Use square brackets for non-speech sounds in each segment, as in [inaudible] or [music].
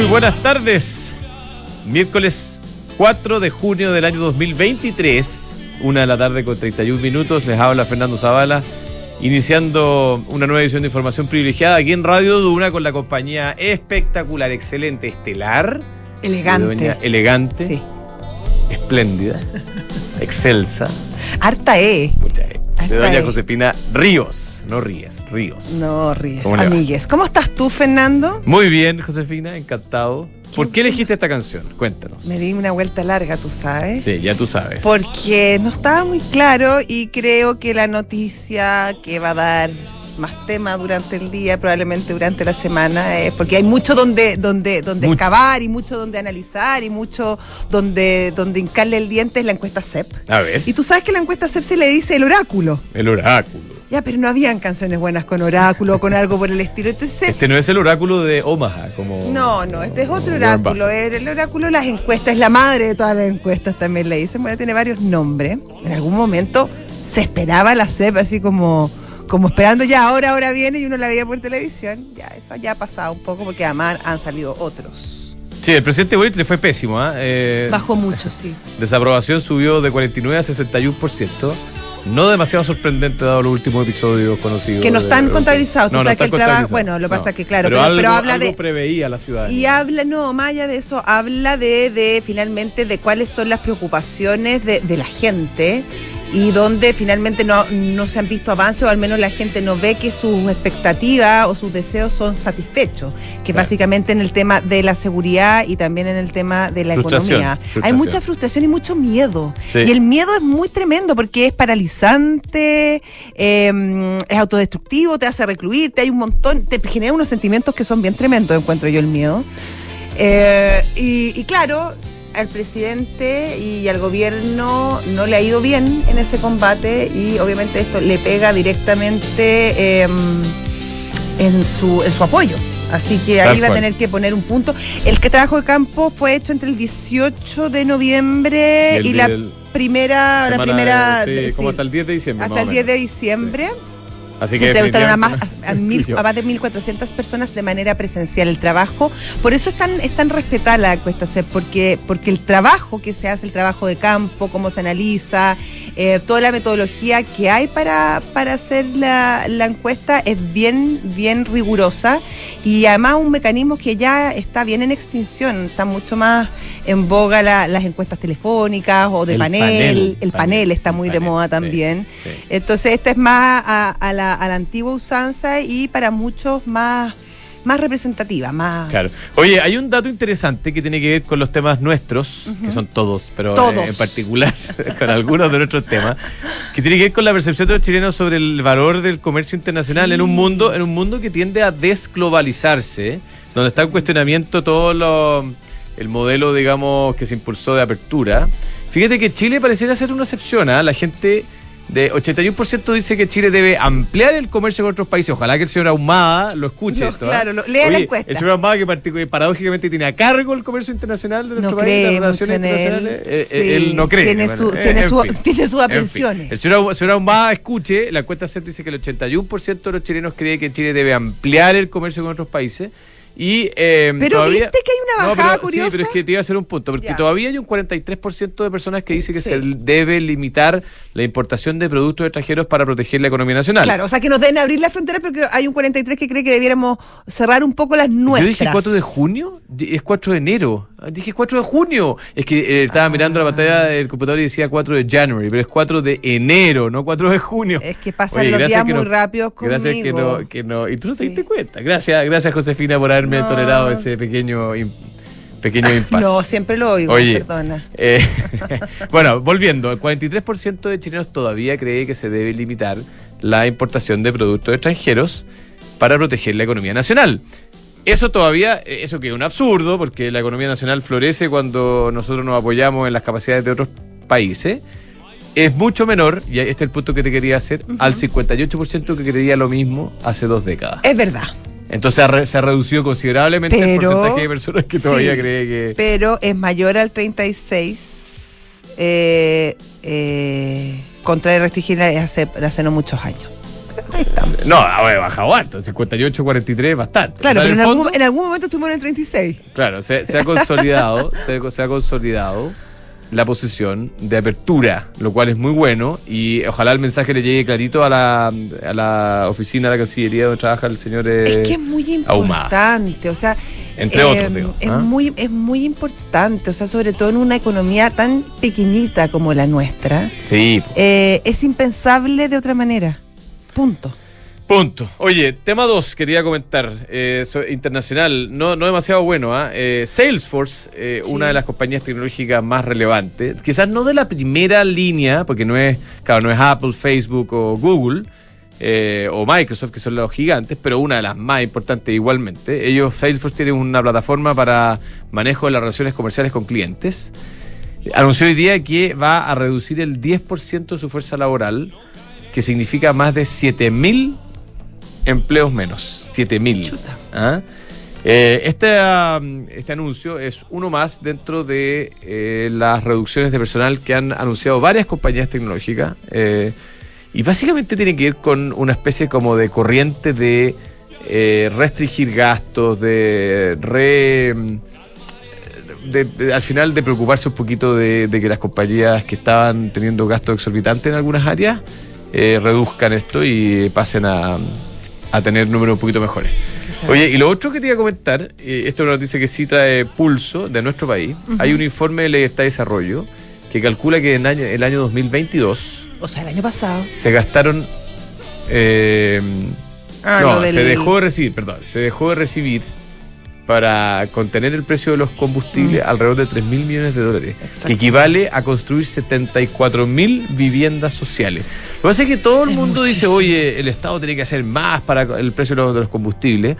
buenas tardes. Miércoles 4 de junio del año 2023, una de la tarde con 31 minutos. Les habla Fernando Zavala, iniciando una nueva edición de información privilegiada aquí en Radio Duna con la compañía espectacular, excelente, estelar. Elegante. elegante, Sí. espléndida, [laughs] excelsa. Harta E. Muchas gracias. De doña E. Josefina Ríos, no Ríos, Ríos. No ríes, ¿Cómo le va? amigues. ¿Cómo estás tú, Fernando? Muy bien, Josefina, encantado. ¿Por qué elegiste esta canción? Cuéntanos. Me di una vuelta larga, tú sabes. Sí, ya tú sabes. Porque no estaba muy claro y creo que la noticia que va a dar más tema durante el día, probablemente durante la semana, es porque hay mucho donde, donde, donde Mucho. excavar y mucho donde analizar y mucho donde, donde hincarle el diente es la encuesta CEP. A ver, Y tú sabes que la encuesta CEP se le dice el oráculo. el oráculo. Ya, pero no habían canciones buenas con oráculo con algo por el estilo. Entonces, Este no es el oráculo de Omaha, como. no, no, este es otro oráculo. El oráculo de las encuestas, es la madre de todas las encuestas, también le dicen. Bueno, tiene varios nombres. En algún momento se esperaba la CEP así como, como esperando ya, ahora, ahora viene y uno la veía por televisión. Ya, eso ya ha pasado un poco porque además han salido otros. Sí, el presidente Boric le fue pésimo. ¿ah? Eh, Bajó mucho, sí. Desaprobación subió de 49 a 61%. No demasiado sorprendente dado los últimos episodios conocidos. Que no están contabilizados. No, no sabes que el trabajo- bueno, lo pasa No. que, claro, pero, pero- algo, pero habla algo de- preveía la ciudad. Y habla, no, más allá de eso, habla de, de finalmente de cuáles son las preocupaciones de, de la gente y donde finalmente no, no se han visto avances o al menos la gente no ve que sus expectativas o sus deseos son satisfechos, que Claro. básicamente en el tema de la seguridad y también en el tema de la Frustración, economía. Hay mucha frustración y mucho miedo. Sí. Y el miedo es muy tremendo porque es paralizante, eh, es autodestructivo, te hace recluirte, hay un montón, te genera unos sentimientos que son bien tremendos, encuentro yo el miedo. Eh, y, y claro, al presidente y al gobierno no le ha ido bien en ese combate y obviamente esto le pega directamente eh, en, su, en su apoyo. Así que ahí va a tener que poner un punto. El trabajo de campo fue hecho entre el 18 de noviembre Y y, el la primera, la sí, como sí, hasta el 10 de diciembre. hasta el o 10 de diciembre. Así que. a, más, a, a mil, Yo. a más de 1.400 personas de manera presencial. El trabajo, por eso es tan, es tan respetada la encuesta CEP, porque, porque el trabajo que se hace, el trabajo de campo, cómo se analiza, eh, toda la metodología que hay para, para hacer la, la encuesta es bien, bien rigurosa y además un mecanismo que ya está bien en extinción, está mucho más en boga la- las encuestas telefónicas o de El panel, panel, el panel, panel, está el muy de moda sí, también. sí. Entonces, esta es más a, a la, a la antigua usanza y para muchos más, más representativa, más. Claro. Oye, hay un dato interesante que tiene que ver con los temas nuestros, que son todos, pero Todos. eh, en particular [laughs] con algunos de nuestros temas, que tiene que ver con la percepción de los chilenos sobre el valor del comercio internacional en un mundo, en un mundo que tiende a desglobalizarse, donde está en cuestionamiento todo lo, el modelo, digamos, que se impulsó de apertura. Fíjate que Chile pareciera ser una excepción, ¿ah? La gente de 81% dice que Chile debe ampliar el comercio con otros países. Ojalá que el señor Ahumada lo escuche No, esto. ¿ah? claro, lo- lea la Oye, encuesta. El señor Ahumada que paradójicamente tiene a cargo el comercio internacional de nuestro No país, las relaciones en él. internacionales. eh, eh, Sí, él no cree. tiene su- eh, tiene en su- [laughs] tiene sus En fin. El señor, señor Ahumada escuche, la encuesta CEP dice que el 81% de los chilenos cree que Chile debe ampliar el comercio con otros países. Y, eh, Pero todavía, viste que hay una No, bajada pero- curiosa. Sí, pero es que te iba a hacer un punto, porque Ya. todavía hay un 43% de personas que dice que Sí. se debe limitar la importación de productos extranjeros para proteger la economía nacional. Claro, o sea que nos deben abrir las fronteras porque hay un 43 que cree que debiéramos cerrar un poco las nuestras. Yo dije 4 de junio, es 4 de enero. Ah, Dije 4 de junio. Es que eh, estaba mirando la pantalla del computador y decía 4 de January, pero es 4 de enero, no 4 de junio. Es que pasan Oye, los días muy no- rápidos Gracias que conmigo. no, que no. Y tú no te diste cuenta. Gracias, gracias Josefina por haberme No. tolerado ese pequeño, pequeño [laughs] impasse. No, siempre lo oigo, Oye, perdona. eh, [laughs] bueno, volviendo, el 43% de chilenos todavía cree que se debe limitar la importación de productos extranjeros para proteger la economía nacional. Eso todavía, eh, eso que es un absurdo, porque la economía nacional florece cuando nosotros nos apoyamos en las capacidades de otros países. Es mucho menor, y este es el punto que te quería hacer, al 58% que creía lo mismo hace dos décadas. Es verdad. Entonces se ha reducido considerablemente el Pero- porcentaje de personas que todavía Sí, cree que... Pero es mayor al 36 eh, eh, contra el restringir hace, hace no muchos años. [laughs] No, ha bajado harto, 58, 43, bastante. Claro, O sea, pero en, el algún, fondo- en algún momento estuvimos en el 36. Claro, se, se ha consolidado, [laughs] se, se ha consolidado la posición de apertura, lo cual es muy bueno y ojalá el mensaje le llegue clarito a la, a la oficina de la Cancillería donde trabaja el señor eh, Es que es muy Ahumada. importante, o sea, Entre eh, otros, digo, es ¿ah? muy es muy importante, o sea, sobre todo en una economía tan pequeñita como la nuestra, Sí, eh, es impensable de otra manera. Punto. Punto. Oye, tema 2, quería comentar, eh, internacional, no, no demasiado bueno, ¿ah? Eh, Salesforce, eh, Sí. una de las compañías tecnológicas más relevantes, quizás no de la primera línea, porque no es, claro, no es Apple, Facebook o Google, eh, o Microsoft, que son los gigantes, pero una de las más importantes igualmente. Ellos, Salesforce tiene una plataforma para manejo de las relaciones comerciales con clientes. Anunció hoy día que va a reducir el 10% de su fuerza laboral, que significa más de 7.000 empleos menos. 7.000. Chuta. ¿Ah? Eh, este, um, este anuncio es uno más dentro de eh, las reducciones de personal que han anunciado varias compañías tecnológicas. eh, y básicamente tiene que ver con una especie como de corriente de eh, restringir gastos, de re. de- de- al final de preocuparse un poquito de, de que las compañías que estaban teniendo gastos exorbitantes en algunas áreas eh, reduzcan esto y pasen a, a tener números un poquito mejores. Oye, y lo otro que te iba a comentar, eh, esto es una noticia que sí trae pulso de nuestro país, hay un informe de Estado de Desarrollo que calcula que en año, el año 2022 O sea, el año pasado. se gastaron... eh, Ah, no, del- se dejó de recibir, perdón, se dejó de recibir para contener el precio de los combustibles alrededor de 3 mil millones de dólares, que equivale a construir 74 mil viviendas sociales. Lo que pasa es que todo el Es mundo dice, oye, el Estado tiene que hacer más para el precio de los, de los combustibles.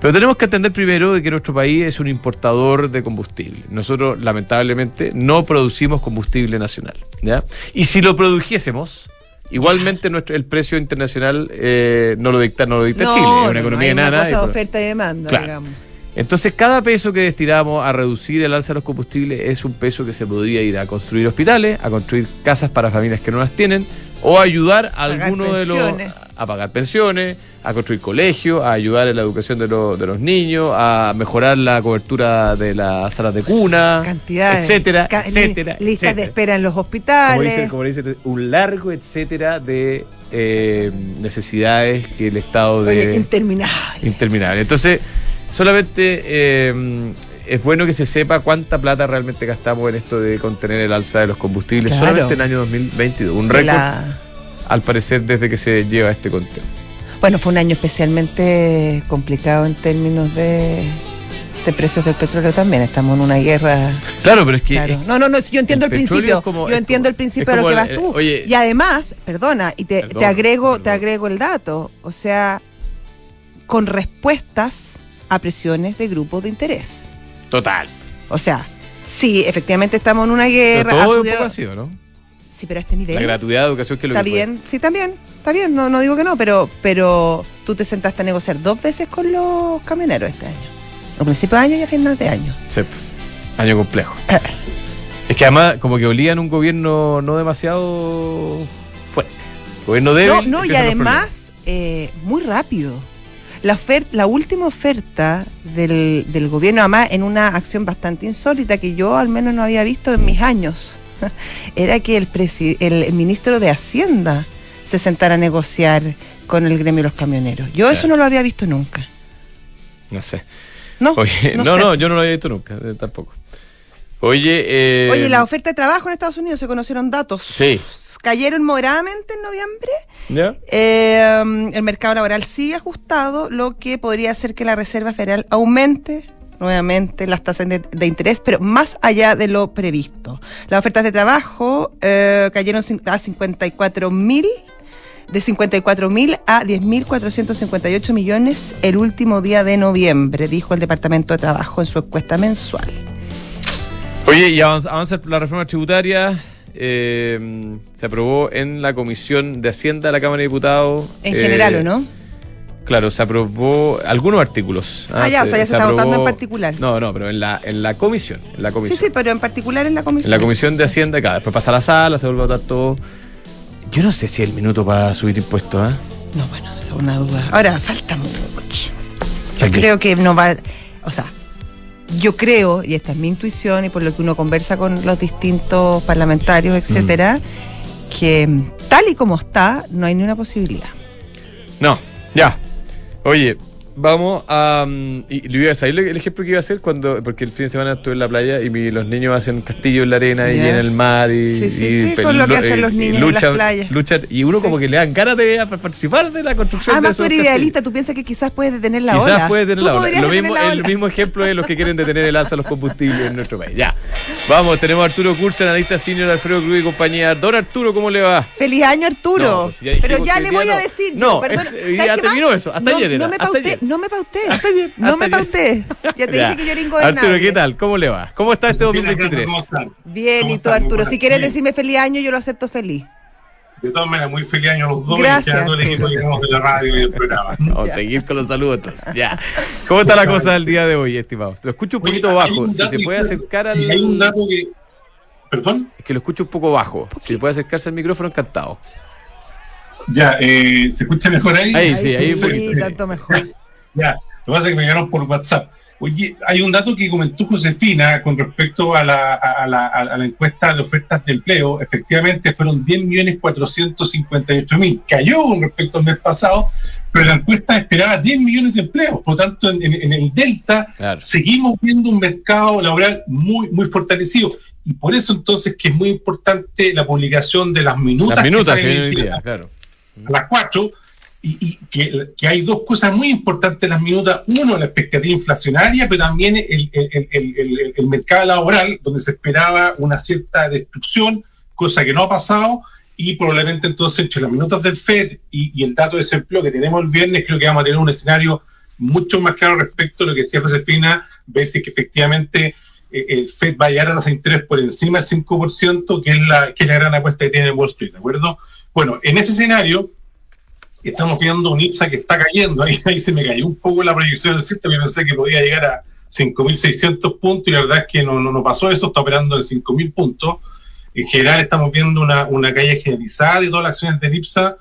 Pero tenemos que entender primero de que nuestro país es un importador de combustible. Nosotros, lamentablemente, no producimos combustible nacional. ¿ya? Y si lo produjésemos, igualmente nuestro, el precio internacional eh, no lo dicta, no lo dicta No, Chile. Es una no, economía hay una enana. cosa de oferta y demanda, Claro. digamos. Entonces, cada peso que destinamos a reducir el alza de los combustibles es un peso que se podría ir a construir hospitales, a construir casas para familias que no las tienen, o a ayudar a alguno de los. a pagar pensiones, a construir colegios, a ayudar en la educación de, los- de los niños, a mejorar la cobertura de las salas de cuna, Cantidades. etcétera, ca- li- etcétera. Listas de espera en los Como hospitales. dice, como dice, un largo etcétera de eh, necesidades que el Estado de Oye, interminable. interminable. Entonces, solamente eh, es bueno que se sepa cuánta plata realmente gastamos en esto de contener el alza de los combustibles Claro. solamente en el año 2022. Un récord, la- al parecer, desde que se lleva este conteo. Bueno, fue un año especialmente complicado en términos de, de precios del petróleo también. Estamos en una guerra. Claro, pero es que. Claro. es- No, no, no, yo entiendo el, principio. como- yo entiendo como- el principio de lo que vas tú. oye- y además, perdona, y te, Perdón, te agrego, te agrego el dato. O sea, con respuestas a presiones de grupos de interés. Total. O sea, sí, efectivamente estamos en una Pero guerra. ha todo un subido- poco ¿o ¿no? sí, pero a este nivel. La gratuidad de educación que lo Está que bien, sí, también, está bien, no, no digo que no, pero, pero tú te sentaste a negociar dos veces con los camioneros este año. A principio de año y a final de año. Sí. Año complejo. Es que además, como que olían un gobierno no demasiado fuerte. Gobierno débil. No, no, y además, eh, muy rápido. La, ofer- la última oferta del, del gobierno, además en una acción bastante insólita que yo al menos no había visto en mis años, [laughs] era que el, presi- el ministro de Hacienda se sentara a negociar con el gremio de los camioneros. Yo eso no lo había visto nunca. No sé. No, Oye, [laughs] no, no yo no lo había visto nunca, eh, tampoco. Oye, eh, Oye, la oferta de trabajo en Estados Unidos se conocieron datos. Sí. Cayeron moderadamente en noviembre. Eh, el mercado laboral sigue ajustado, lo que podría hacer que la Reserva Federal aumente nuevamente las tasas de, de interés, pero más allá de lo previsto. Las ofertas de trabajo eh, cayeron a 54 mil, de 54 mil a 10.458 millones el último día de noviembre, dijo el Departamento de Trabajo en su encuesta mensual. Oye, y avanza, avanza la reforma tributaria. Eh, se aprobó en la Comisión de Hacienda de la Cámara de Diputados. En eh, general, ¿o no? Claro, se aprobó algunos artículos. Ah, ya, o sea, ya se está votando en aprobó- particular. No, no, pero en la, en la comisión. En la Sí, comisión. sí, pero en particular en la En comisión. la comisión de Hacienda, acá. Después pasa a la sala, se vuelve a votar todo. Yo no sé si es el minuto para subir impuestos, ¿ah? No, bueno, esa es una duda. Ahora, falta mucho. Yo creo que no va. O sea, yo creo, y esta es mi intuición, y por lo que uno conversa con los distintos parlamentarios, etcétera, Mm. que tal y como está, no hay ni una posibilidad. No, ya. Oye, vamos a. mm, y le voy a decir el ejemplo que iba a hacer cuando. Porque el fin de semana estuve en la playa y mi- los niños hacen castillo en la arena y en el mar y. Sí, sí, y sí, con lo que hacen eh, los y niños en las luchan- playas. luchan, y uno como que le dan ganas de participar de la construcción de Además, esos tú eres idealista, tú piensas que quizás puedes detener la Quizás ola. puede tener Tú la ola. Lo detener mismo, la el mismo ejemplo de los que quieren detener el alza de los combustibles en nuestro país. Ya. Vamos, tenemos a Arturo Cursa, analista senior de Alfredo Cruz y compañía. Don Arturo, ¿cómo le va? Feliz año, Arturo. No, pues ya Pero ya le voy a decir. No, yo, perdón, ¿sabes [laughs] ya qué más? terminó eso, hasta no, ayer era, No me pauté, no me pauté. Hasta ayer, No me pauté. Ya te Ya. dije que yo ringo de Arturo. ¿qué tal? ¿Cómo le va? ¿Cómo está este Josefina, 2023? ¿cómo están? Bien, ¿Cómo y tú, Arturo, si quieres decirme feliz año, yo lo acepto feliz. De todas maneras, muy feliz año a los dos Gracias, y a todo el equipo digamos, de la radio y del programa. [laughs] Vamos a seguir con los saludos. Ya. ¿Cómo está la cosa el día de hoy, estimado? Lo escucho un poquito bajo. un Si se puede que- acercar al. hay un dato que... ¿Perdón? Es que lo escucho un poco bajo. Si puede acercarse al micrófono, encantado. Ya, eh, ¿se escucha mejor ahí? Ahí, sí, ahí sí, sí. tanto mejor. [laughs] Ya, lo que pasa es que me llegaron por WhatsApp. Oye, hay un dato que comentó Josefina con respecto a la, a la, a la encuesta de ofertas de empleo. Efectivamente, fueron 10.458.000. Cayó con respecto al mes pasado, pero la encuesta esperaba 10 millones de empleos. Por lo tanto, en, en- en el Delta Claro. seguimos viendo un mercado laboral muy, muy fortalecido. Y por eso entonces que es muy importante la publicación de las minutas. Las minutas que día, claro. a las 4 y, y que, que hay dos cosas muy importantes en las minutas. Uno, la expectativa inflacionaria, pero también el, el- el- el- mercado laboral, donde se esperaba una cierta destrucción, cosa que no ha pasado. Y probablemente entonces entre las minutas del FED y, y el dato de desempleo que tenemos el viernes, creo que vamos a tener un escenario mucho más claro respecto a lo que decía Josefina, ver si que efectivamente eh, el FED va a llegar a las interés por encima del 5%, que es, la, que es la gran apuesta que tiene Wall Street, ¿de acuerdo? Bueno, en ese escenario, estamos viendo un IPSA que está cayendo. [laughs] Ahí, ahí se me cayó un poco la proyección del sistema. Yo pensé que podía llegar a 5.600 puntos y la verdad es que no, no, no pasó eso. Está operando en 5.000 puntos. En general, estamos viendo una, una caída generalizada de todas las acciones del IPSA.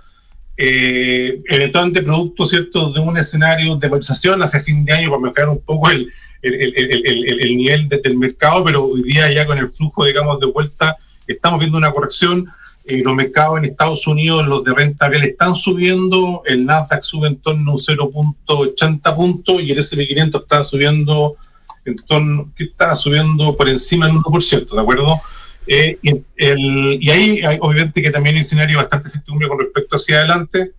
Eh, eventualmente, producto cierto de un escenario de valorización hace fin de año para mejorar un poco el, el, el, el nivel de, del mercado, pero hoy día ya con el flujo, digamos, de vuelta, estamos viendo una corrección eh, los mercados en Estados Unidos, los de renta variable están subiendo, el Nasdaq sube en torno a un 0.80 puntos y el S&P 500 está subiendo en torno, que está subiendo por encima del 1%, ¿de acuerdo? Eh, y, el, y ahí hay, obviamente que también hay un escenario bastante incertidumbre con respecto hacia adelante,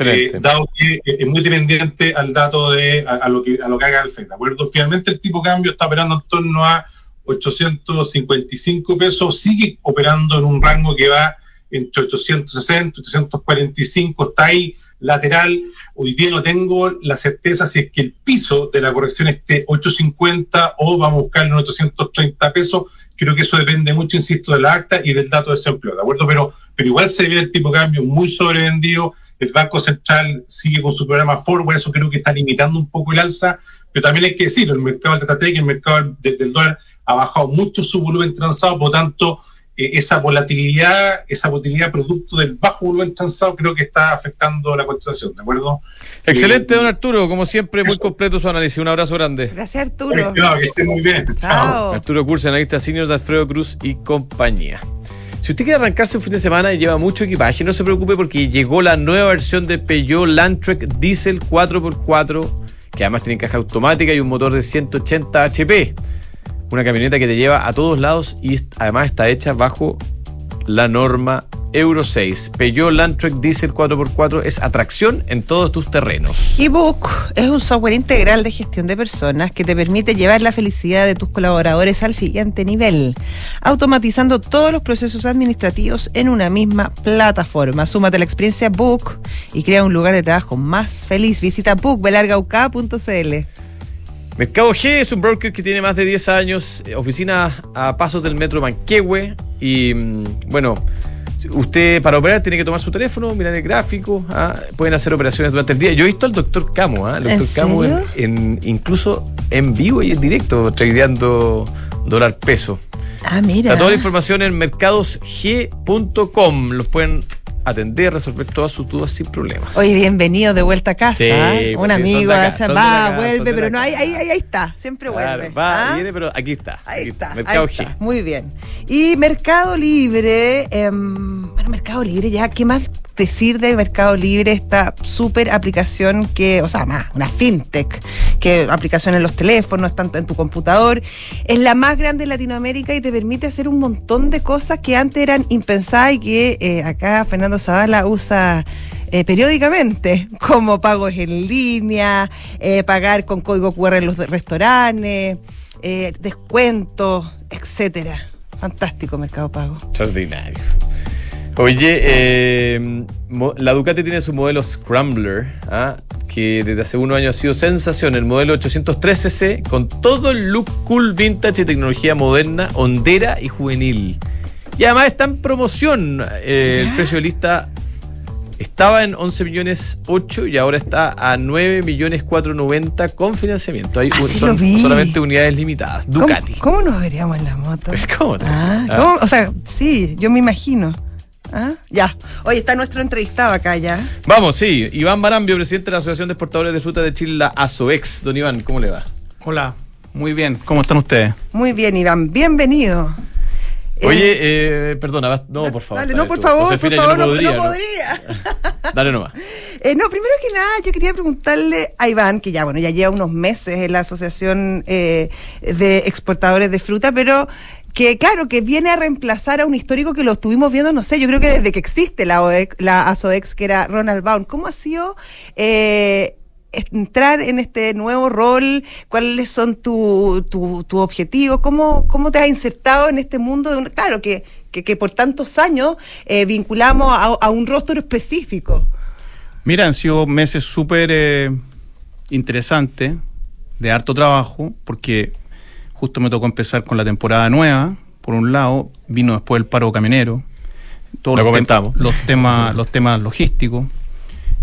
eh, dado que es muy dependiente al dato de a, a, lo que a lo que haga el FED, ¿de acuerdo? Finalmente el tipo de cambio está operando en torno a 855 pesos, sigue operando en un rango que va entre 860, 845, está ahí lateral. Hoy día no tengo la certeza si es que el piso de la corrección esté 850 o vamos a buscarlo en 830 pesos. Creo que eso depende mucho, insisto, del acta y del dato de desempleo, ¿de acuerdo? Pero, pero igual se ve el tipo de cambio muy sobrevendido. El Banco Central sigue con su programa forward, eso creo que está limitando un poco el alza, pero también hay que decirlo, el mercado del TTT, el mercado del, del dólar ha bajado mucho su volumen transado, por lo tanto, eh, esa volatilidad, esa volatilidad producto del bajo volumen transado, creo que está afectando la cotización, ¿de acuerdo? Excelente, eh, don Arturo, como siempre, muy completo su análisis. Un abrazo grande. Gracias, Arturo. Claro, que esté muy bien. Chao. Chao. Arturo Curso, analista senior de Alfredo Cruz y compañía. Si usted quiere arrancarse un fin de semana y lleva mucho equipaje, no se preocupe porque llegó la nueva versión de Peugeot Landtrek Diesel 4x4, que además tiene caja automática y un motor de 180 HP. Una camioneta que te lleva a todos lados y además está hecha bajo la norma Euro 6. Peugeot Landtrek Diesel 4x4 es atracción en todos tus terrenos. eBook es un software integral de gestión de personas que te permite llevar la felicidad de tus colaboradores al siguiente nivel, automatizando todos los procesos administrativos en una misma plataforma. Súmate a la experiencia Book y crea un lugar de trabajo más feliz. Visita bookbelargauk.cl. Mercado G es un broker que tiene más de 10 años, eh, oficina a pasos del metro Manquehue y mm, bueno, usted para operar tiene que tomar su teléfono, mirar el gráfico, ¿ah? pueden hacer operaciones durante el día. Yo he visto al doctor Camo, ¿ah? el ¿En doctor Camo en, en- incluso en vivo y en directo, tradeando dólar peso. Ah, mira. Está toda la información en mercadosg.com. Los pueden atender, resolver todas sus dudas sin problemas. Oye, bienvenido de vuelta a casa. Sí, ¿eh? un amigo, acá, va, acá, vuelve, pero no, ahí, ahí, ahí, ahí está, siempre Claro, vuelve. va, ¿ah? viene, pero aquí está. Ahí aquí está, Mercado ahí está. G. Muy bien. Y Mercado Libre, em, bueno, Mercado Libre, ya, ¿qué más decir de Mercado Libre? Esta súper aplicación que, o sea, más, una fintech, que aplicación en los teléfonos, tanto en tu computador, es la más grande de Latinoamérica y te permite hacer un montón de cosas que antes eran impensadas y que eh, acá Fernando Zavala usa eh, periódicamente, como pagos en línea, eh, pagar con código QR en los restaurantes, eh, descuentos, etcétera. Fantástico Mercado Pago. Extraordinario. Oye, eh, la Ducati tiene su modelo Scrambler, ¿ah? que desde hace unos años ha sido sensación, el modelo 813C, con todo el look cool, vintage y tecnología moderna, hondera y juvenil. Y además está en promoción. eh, el precio de lista estaba en 11 millones 8 y ahora está a 9 millones 490 con financiamiento. Hay Ah, un- son solamente unidades limitadas. Ducati. ¿Cómo, cómo nos veríamos en la moto? [laughs] Es como- Ah, Ah. ¿cómo? O sea, sí, yo me imagino. Ah, Ya. Oye, está nuestro entrevistado acá ya. Vamos, sí. Iván Barambio, presidente de la Asociación de Exportadores de Fruta de Chile, la ASOEX. Don Iván, ¿cómo le va? Hola, muy bien. ¿Cómo están ustedes? Muy bien, Iván. Bienvenido. Eh, Oye, eh, perdona, vas- no, por favor. Dale, dale no, por tú. favor, por Josefina, favor, no, podría, no podría. [laughs] Dale nomás. Eh, no, primero que nada, yo quería preguntarle a Iván, que ya, bueno, ya lleva unos meses en la Asociación eh, de Exportadores de Fruta, pero que, claro, que viene a reemplazar a un histórico que lo estuvimos viendo, no sé, yo creo que desde que existe la, la ASOEX, que era Ronald Baum. ¿Cómo ha sido eh, entrar en este nuevo rol? ¿Cuáles son tus tu, tu objetivos? ¿Cómo, ¿Cómo te has insertado en este mundo? De un, claro, que, que, que por tantos años eh, vinculamos a, a un rostro específico. Mira, han sido meses súper eh, interesantes, de harto trabajo, porque justo me tocó empezar con la temporada nueva, por un lado, vino después el paro camionero, todos Lo los, comentamos. los temas, los temas logísticos,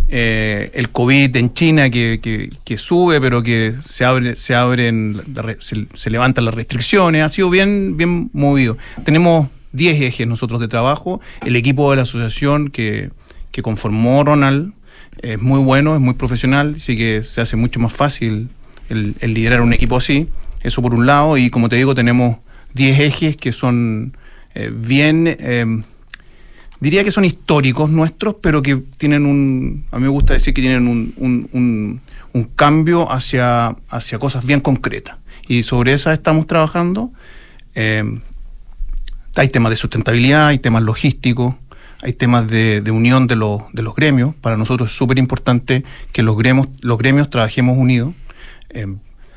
eh, el COVID en China que, que- que sube, pero que se abre, se abren, se, se levantan las restricciones, ha sido bien, bien movido. Tenemos 10 ejes nosotros de trabajo, el equipo de la asociación que, que conformó Ronald es muy bueno, es muy profesional, así que se hace mucho más fácil el, el liderar un equipo así, eso por un lado, y como te digo, tenemos 10 ejes que son eh, bien... eh, diría que son históricos nuestros, pero que tienen un, a mí me gusta decir que tienen un, un- cambio hacia, hacia cosas bien concretas. Y sobre esas estamos trabajando. Eh, hay temas de sustentabilidad, hay temas logísticos, hay temas de, unión de los, de los gremios. Para nosotros es súper importante que los gremios, los gremios trabajemos unidos.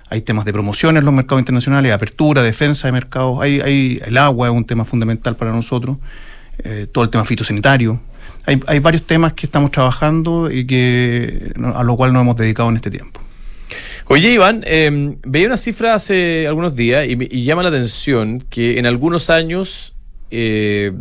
Hay temas de promoción en los mercados internacionales, apertura, defensa de mercados. Hay, hay, el agua es un tema fundamental para nosotros. eh, todo el tema fitosanitario. Hay, hay varios temas que estamos trabajando y que a lo cual nos hemos dedicado en este tiempo. Oye, Iván, eh, veía una cifra hace algunos días y llama la atención que en algunos años eh,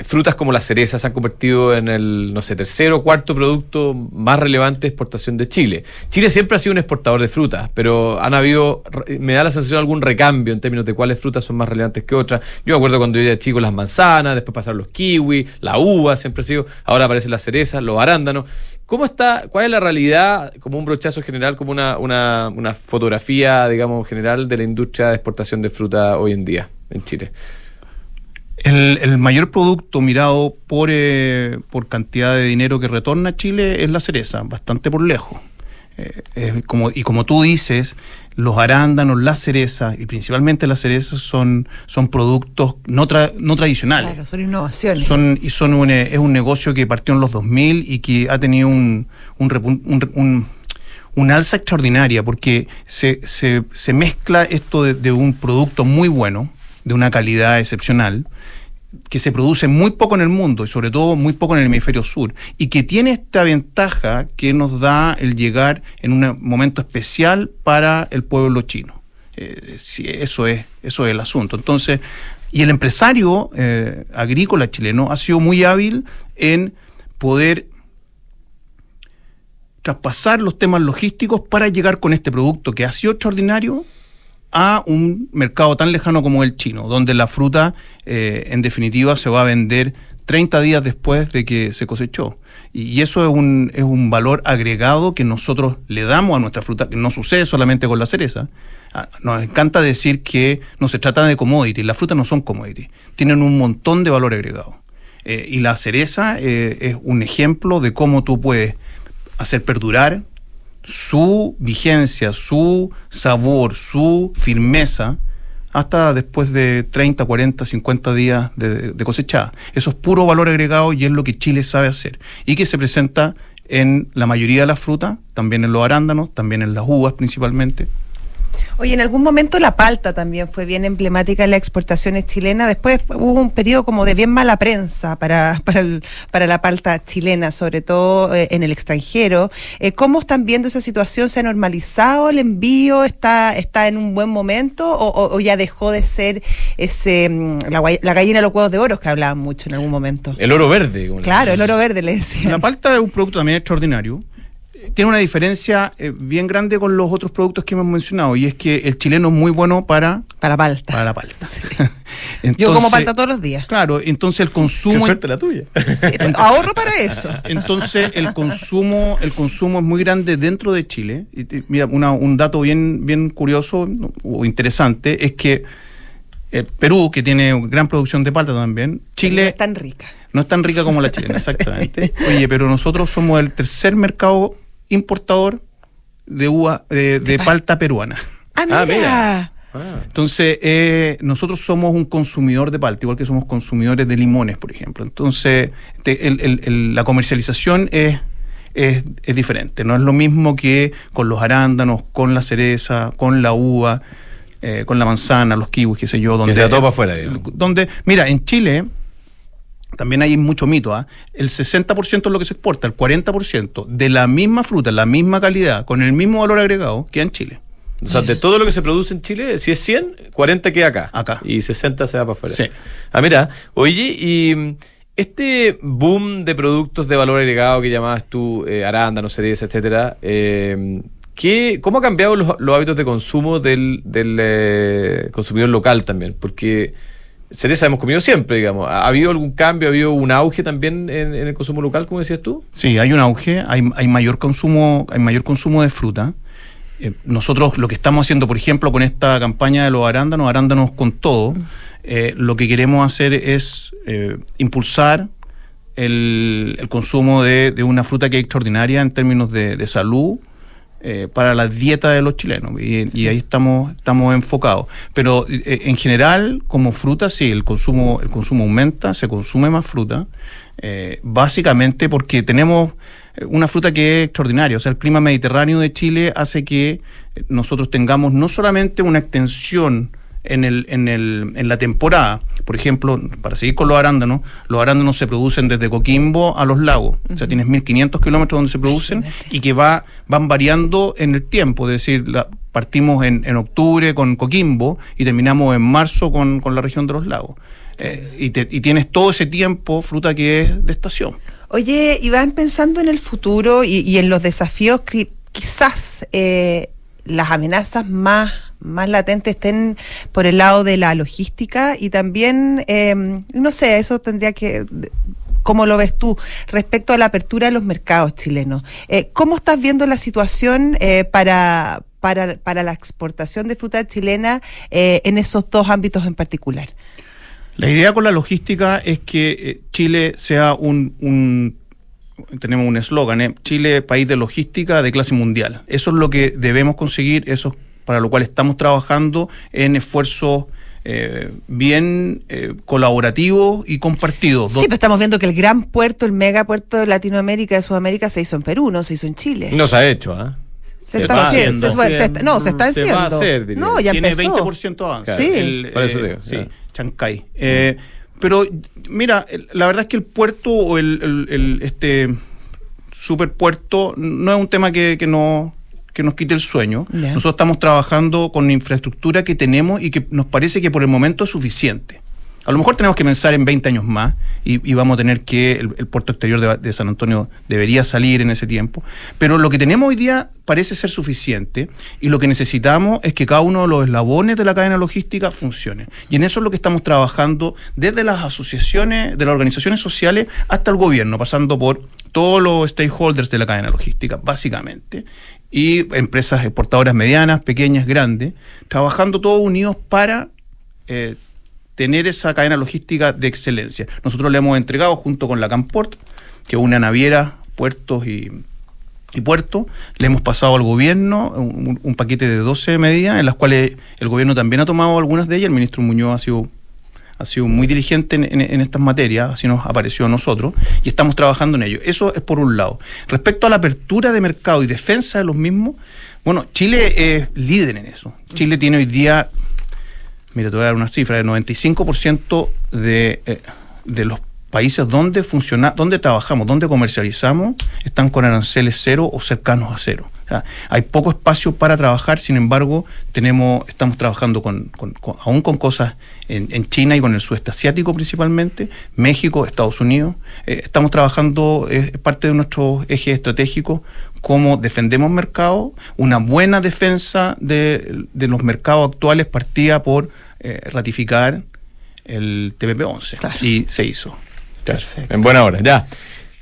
frutas como las cerezas se han convertido en el, no sé, tercero o cuarto producto más relevante de exportación de Chile. Chile siempre ha sido un exportador de frutas, pero han habido, me da la sensación de algún recambio en términos de cuáles frutas son más relevantes que otras. Yo me acuerdo cuando yo era chico las manzanas, después pasaron los kiwis, la uva siempre ha sido, ahora aparecen las cerezas, los arándanos. ¿Cómo está, cuál es la realidad, como un brochazo general, como una, una, una fotografía, digamos, general de la industria de exportación de fruta hoy en día en Chile? El, el mayor producto mirado por, eh, por cantidad de dinero que retorna a Chile es la cereza, bastante por lejos. Eh, como, y como tú dices, los arándanos, la cereza y principalmente las cerezas son, son productos no, tra- no tradicionales. Claro, son innovaciones. Son, y son un, eh, es un negocio que partió en los 2000 y que ha tenido un, un, repun- un, un- una alza extraordinaria porque se, se, se mezcla esto de, de un producto muy bueno, de una calidad excepcional, que se produce muy poco en el mundo y sobre todo muy poco en el hemisferio sur y que tiene esta ventaja que nos da el llegar en un momento especial para el pueblo chino. Eh, eso es eso es el asunto. Entonces, y el empresario eh, agrícola chileno ha sido muy hábil en poder traspasar los temas logísticos para llegar con este producto que ha sido extraordinario a un mercado tan lejano como el chino, donde la fruta, eh, en definitiva, se va a vender 30 días después de que se cosechó. Y eso es un, es un valor agregado que nosotros le damos a nuestra fruta, que no sucede solamente con la cereza. Ah, Nos encanta decir que no se trata de commodity, las frutas no son commodity, tienen un montón de valor agregado. Eh, y la cereza eh, es un ejemplo de cómo tú puedes hacer perdurar su vigencia, su sabor, su firmeza, hasta después de 30, 40, 50 días de, de cosechada. Eso es puro valor agregado y es lo que Chile sabe hacer. Y que se presenta en la mayoría de las frutas, también en los arándanos, también en las uvas principalmente. Oye, en algún momento la palta también fue bien emblemática en las exportaciones chilenas. Después hubo un periodo como de bien mala prensa para, [laughs] para, el- para la palta chilena, sobre todo eh, en el extranjero. Eh, ¿Cómo están viendo esa situación? ¿Se ha normalizado el envío? ¿Está, está en un buen momento? ¿O, o- o ya dejó de ser ese mm, la, gallina de los huevos de oro que hablaban mucho en algún momento? El oro verde. como Claro, el oro verde le decía. La palta es un producto también extraordinario. Tiene una diferencia eh, bien grande con los otros productos que hemos mencionado y es que el chileno es muy bueno para, Para palta. para la palta. [laughs] Yo como palta todos los días. Claro, entonces el Qué consumo suerte la tuya. Sí, [laughs] ahorro para eso. Entonces el consumo, el consumo es muy grande dentro de Chile. Y, y, mira, una- un dato bien, bien curioso ¿no? o interesante es que eh, Perú, que tiene gran producción de palta también, No Chile es tan rica. no es tan rica como la chilena, [laughs] exactamente. Oye, pero nosotros somos el tercer mercado importador de uva, de, de pal- palta peruana. Ah, [laughs] Ah, mira. Ah. Entonces, eh, nosotros somos un consumidor de palta, igual que somos consumidores de limones, por ejemplo. Entonces, te- el- el- el- la comercialización es, es, es diferente. No es lo mismo que con los arándanos, con la cereza, con la uva, eh, con la manzana, los kiwis, qué sé yo. Donde, se da todo para afuera, digamos. Donde, mira, en Chile también hay mucho mito. ¿ah? El 60% es lo que se exporta, el 40% de la misma fruta, la misma calidad, con el mismo valor agregado, queda en Chile. O sea, de todo lo que se produce en Chile, si es 100, 40 queda acá. Acá. Y 60 se va para afuera. Sí. Ah, mira, oye, y mm, este boom de productos de valor agregado que llamabas tú, eh, arándanos, cereza, etcétera, eh, ¿qué, ¿cómo ha cambiado los, los hábitos de consumo del, del eh, consumidor local también? Porque cereza hemos comido siempre, digamos. ¿Ha habido algún cambio, ha habido un auge también en, en el consumo local, como decías tú? Sí, hay un auge, hay, hay mayor consumo, hay mayor consumo de fruta. Eh, nosotros lo que estamos haciendo, por ejemplo, con esta campaña de los arándanos, arándanos con todo, eh, lo que queremos hacer es eh, impulsar el, el consumo de, de una fruta que es extraordinaria en términos de, de salud eh, para la dieta de los chilenos. Y, ahí estamos, estamos enfocados. Pero eh, en general, como fruta, sí, el consumo, el consumo aumenta, se consume más fruta, eh, básicamente porque tenemos una fruta que es extraordinaria. O sea, el clima mediterráneo de Chile hace que nosotros tengamos no solamente una extensión en, el, en, el, en la temporada. Por ejemplo, para seguir con los arándanos, los arándanos se producen desde Coquimbo a los lagos. O sea, tienes 1500 kilómetros donde se producen y que va, van variando en el tiempo. Es decir, la- partimos en, en octubre con Coquimbo y terminamos en marzo con, con la región de los lagos. Eh, y, te- y tienes todo ese tiempo fruta que es de estación. Oye, Iván, pensando en el futuro y, y en los desafíos, quizás eh, las amenazas más, más latentes estén por el lado de la logística y también, eh, no sé, eso tendría que... ¿Cómo lo ves tú respecto a la apertura de los mercados chilenos? Eh, ¿Cómo estás viendo la situación eh, para, para, para la exportación de fruta chilena eh, en esos dos ámbitos en particular? La idea con la logística es que eh, Chile sea un, un- tenemos un eslogan, ¿eh? Chile país de logística de clase mundial. Eso es lo que debemos conseguir, eso es para lo cual estamos trabajando en esfuerzos eh, bien eh, colaborativos y compartidos. Sí, pero estamos viendo que el gran puerto, el megapuerto de Latinoamérica, de Sudamérica, se hizo en Perú, no se hizo en Chile. No se ha hecho, ¿ah? se, se está haciendo. haciendo. se se no, se está Se va a haciendo. hacer, no, ya tiene empezó. 20% de avance. Claro. Sí. El, Por eso eh, digo, sí, ya. Chancay. Eh, pero mira, la verdad es que el puerto o el, el- el- este superpuerto no es un tema que, que no que nos quite el sueño. Nosotros estamos trabajando con la infraestructura que tenemos y que nos parece que por el momento es suficiente. A lo mejor tenemos que pensar en 20 años más y, y vamos a tener que, el, el puerto exterior de, de, San Antonio debería salir en ese tiempo, pero lo que tenemos hoy día parece ser suficiente y lo que necesitamos es que cada uno de los eslabones de la cadena logística funcione. Y en eso es lo que estamos trabajando desde las asociaciones, de las organizaciones sociales hasta el gobierno, pasando por todos los stakeholders de la cadena logística, básicamente, y empresas exportadoras medianas, pequeñas, grandes, trabajando todos unidos para eh, tener esa cadena logística de excelencia. Nosotros le hemos entregado junto con la Camport, que una naviera, puertos y, y puertos, le hemos pasado al gobierno un, un, paquete de 12 medidas, en las cuales el gobierno también ha tomado algunas de ellas, el ministro Muñoz ha sido ha sido muy diligente en, estas materias, así nos apareció a nosotros, y estamos trabajando en ello. Eso es por un lado. Respecto a la apertura de mercado y defensa de los mismos, bueno, Chile es líder en eso. Chile tiene hoy día, mira, te voy a dar una cifra, del 95% de, eh, de los países donde funciona, donde trabajamos, donde comercializamos, están con aranceles cero o cercanos a cero. O sea, hay poco espacio para trabajar, sin embargo, tenemos, estamos trabajando con, con, con aún con cosas en, en, China y con el sudeste asiático principalmente, México, Estados Unidos. Eh, estamos trabajando, es eh, parte de nuestro eje estratégico, cómo defendemos mercados, una buena defensa de, de, los mercados actuales partía por eh, ratificar el TPP-11 claro. y se hizo. Perfecto. En buena hora, ya.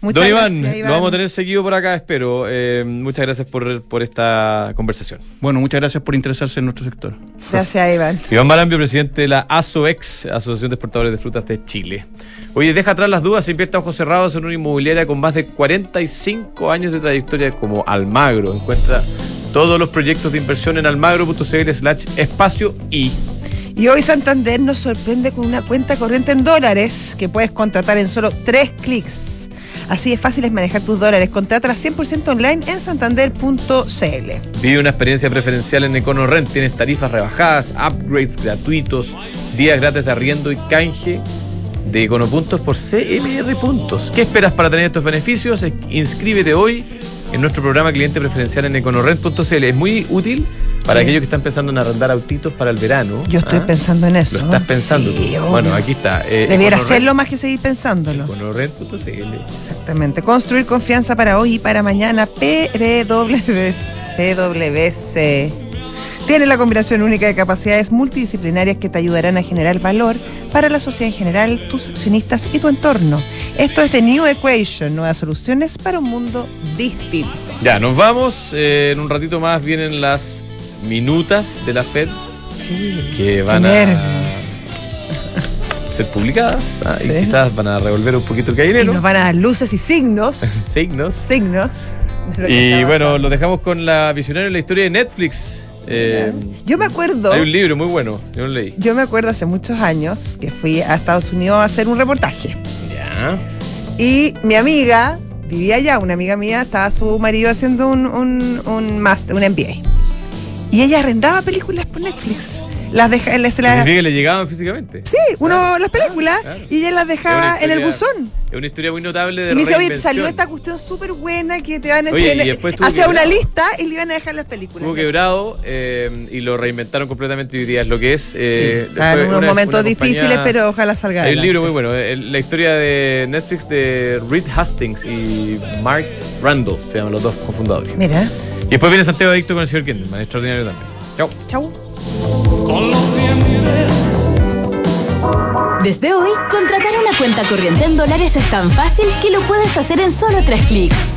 Muchas Don Iván, gracias, Iván, lo vamos a tener seguido por acá, espero. Eh, muchas gracias por, por, esta conversación. Bueno, muchas gracias por interesarse en nuestro sector. Gracias, Iván. [laughs] Iván Marambio, presidente de la ASOEX, Asociación de Exportadores de Frutas de Chile. Oye, deja atrás las dudas, se invierte a ojos cerrados en una inmobiliaria con más de 45 años de trayectoria como Almagro. Encuentra todos los proyectos de inversión en almagro.cl slash espacio y y hoy Santander nos sorprende con una cuenta corriente en dólares que puedes contratar en solo tres clics. Así es fácil es manejar tus dólares. Contrátala 100% online en santander.cl. Vive una experiencia preferencial en EconoRent. Tienes tarifas rebajadas, upgrades gratuitos, días gratis de arriendo y canje de Econopuntos por CMR Puntos. ¿Qué esperas para tener estos beneficios? Inscríbete hoy en nuestro programa cliente preferencial en econorent.cl. Es muy útil para sí. aquellos que están pensando en arrendar autitos para el verano. Yo estoy ¿ah? pensando en eso. Lo estás pensando sí, tú. Bueno, aquí está. Eh, Debiera hacerlo más que seguir pensándolo. Exactamente. Construir confianza para hoy y para mañana. PWC. Tiene la combinación única de capacidades multidisciplinarias que te ayudarán a generar valor para la sociedad en general, tus accionistas y tu entorno. Esto es The New Equation, nuevas soluciones para un mundo distinto. Ya, nos vamos. Eh, en un ratito más vienen las minutas de la Fed sí, que van a ser publicadas ¿ah? sí. y quizás van a revolver un poquito el gallinero. Y nos van a dar luces y signos. [laughs] signos. Signos. Y bueno, lo dejamos con la visionaria de la historia de Netflix. Eh, yo me acuerdo. Hay un libro muy bueno, yo lo leí. Yo me acuerdo hace muchos años que fui a Estados Unidos a hacer un reportaje. Ya. Y mi amiga vivía allá, una amiga mía, estaba su marido haciendo un, un, un master, un MBA. Y ella arrendaba películas por Netflix. Las deja, les, las... que le llegaban físicamente. Sí, uno claro, las películas claro, y ella las dejaba historia, en el buzón. Es una historia muy notable de Y me dice, oye, salió esta cuestión súper buena que te van a oye, hacia una lista y le iban a dejar las películas. Estuvo quebrado eh, y lo reinventaron completamente hoy día es lo que es. Eh, sí, en unos una, momentos una difíciles, compañía... pero ojalá salga. Hay un libro muy bueno, eh, la historia de Netflix de Reed Hastings y Mark Randall, se llaman los dos cofundadores. Mira. Y después viene Santiago Adicto con el señor Kendall, extraordinario también. Chau. Chau. Desde hoy, contratar una cuenta corriente en dólares es tan fácil que lo puedes hacer en solo tres clics.